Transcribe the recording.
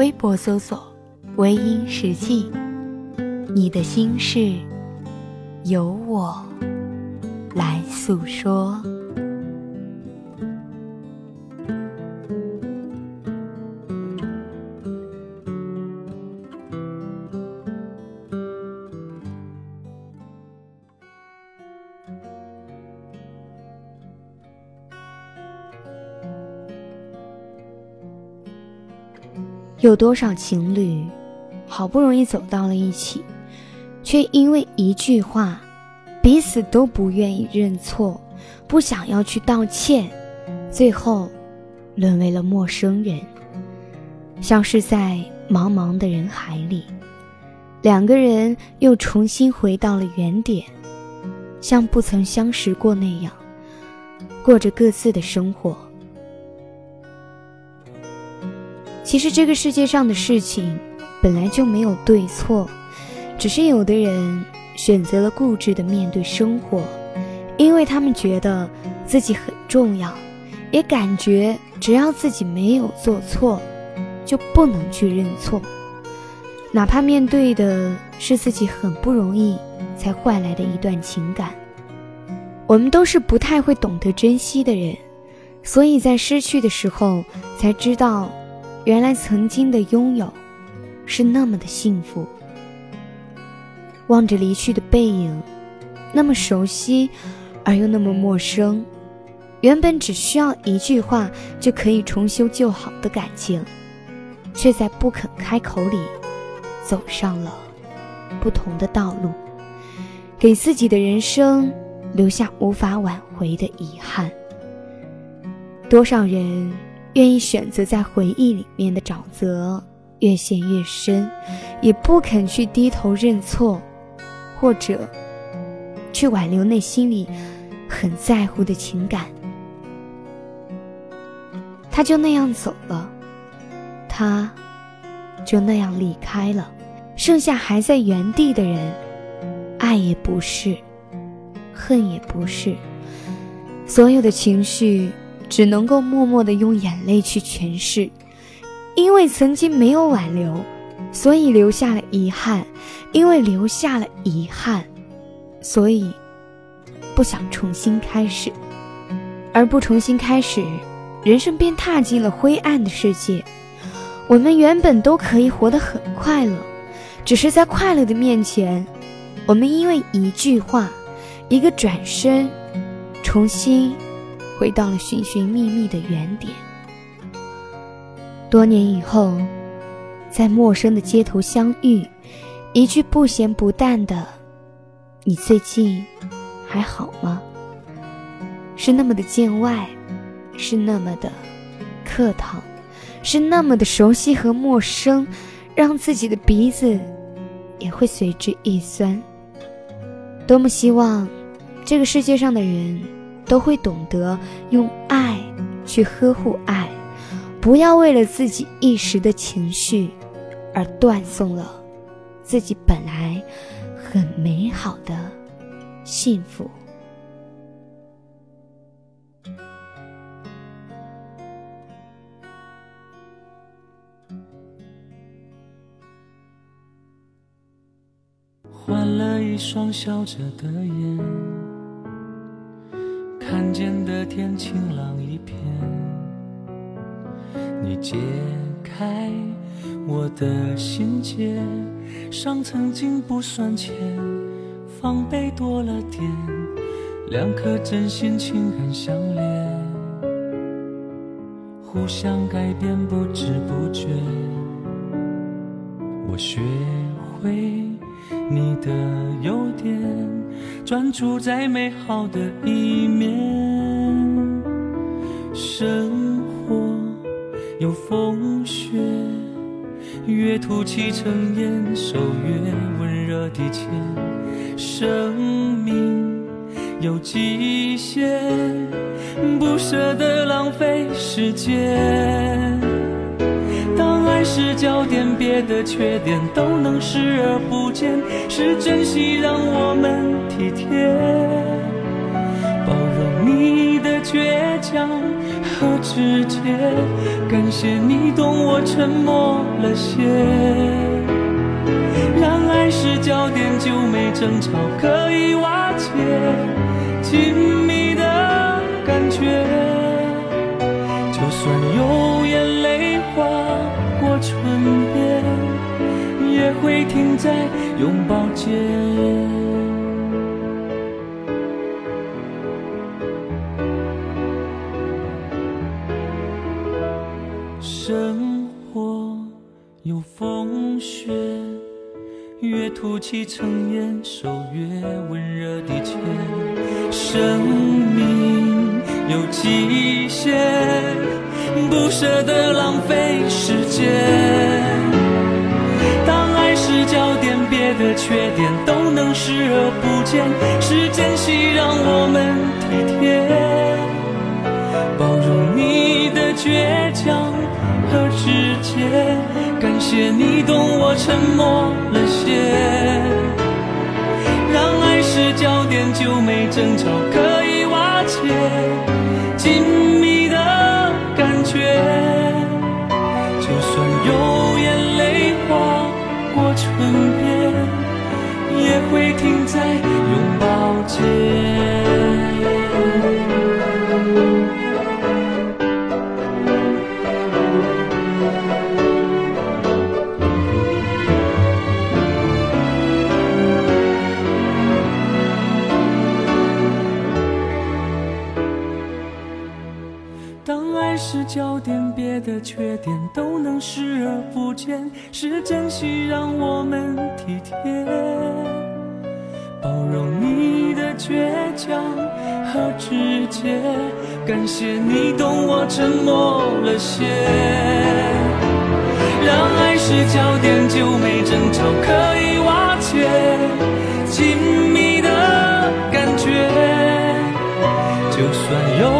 微博搜索“微音时记”。你的心事，由我来诉说。有多少情侣，好不容易走到了一起？却因为一句话，彼此都不愿意认错，不想要去道歉，最后沦为了陌生人，消失在茫茫的人海里。两个人又重新回到了原点，像不曾相识过那样，过着各自的生活。其实这个世界上的事情本来就没有对错。只是有的人选择了固执的面对生活，因为他们觉得自己很重要，也感觉只要自己没有做错，就不能去认错，哪怕面对的是自己很不容易才换来的一段情感。我们都是不太会懂得珍惜的人，所以在失去的时候才知道，原来曾经的拥有是那么的幸福。望着离去的背影，那么熟悉，而又那么陌生。原本只需要一句话就可以重修旧好的感情，却在不肯开口里，走上了不同的道路，给自己的人生留下无法挽回的遗憾。多少人愿意选择在回忆里面的沼泽越陷越深，也不肯去低头认错。或者，去挽留内心里很在乎的情感，他就那样走了，他就那样离开了，剩下还在原地的人，爱也不是，恨也不是，所有的情绪只能够默默的用眼泪去诠释，因为曾经没有挽留。所以留下了遗憾，因为留下了遗憾，所以不想重新开始，而不重新开始，人生便踏进了灰暗的世界。我们原本都可以活得很快乐，只是在快乐的面前，我们因为一句话，一个转身，重新回到了寻寻觅觅的原点。多年以后。在陌生的街头相遇，一句不咸不淡的“你最近还好吗？”是那么的见外，是那么的客套，是那么的熟悉和陌生，让自己的鼻子也会随之一酸。多么希望这个世界上的人都会懂得用爱去呵护爱，不要为了自己一时的情绪。而断送了自己本来很美好的幸福。换了一双笑着的眼，间的天晴朗一片。你解开。我的心结，伤曾经不算浅，防备多了点，两颗真心情感相连，互相改变不知不觉，我学会你的优点，专注在美好的一面，生活有风雪。越吐气成烟，手越温热地牵。生命有极限，不舍得浪费时间。是焦点，别的缺点都能视而不见，是珍惜让我们体贴，包容你的倔强。和直接，感谢你懂我沉默了些。让爱是焦点，就没争吵可以瓦解。亲密的感觉，就算有眼泪划过唇边，也会停在拥抱间。生活有风雪，越吐气成烟，手越温热地牵。生命有极限，不舍得浪费时间。当爱是焦点，别的缺点都能视而不见，是珍惜让我们体贴，包容你的倔强。和直接，感谢你懂我沉默了些。让爱是焦点，就没争吵可以瓦解。就算有眼泪划过唇边，也会停在拥抱间。不见，是珍惜让我们体贴，包容你的倔强和直接，感谢你懂我沉默了些。让爱是焦点，就没争吵可以瓦解，亲密的感觉，就算有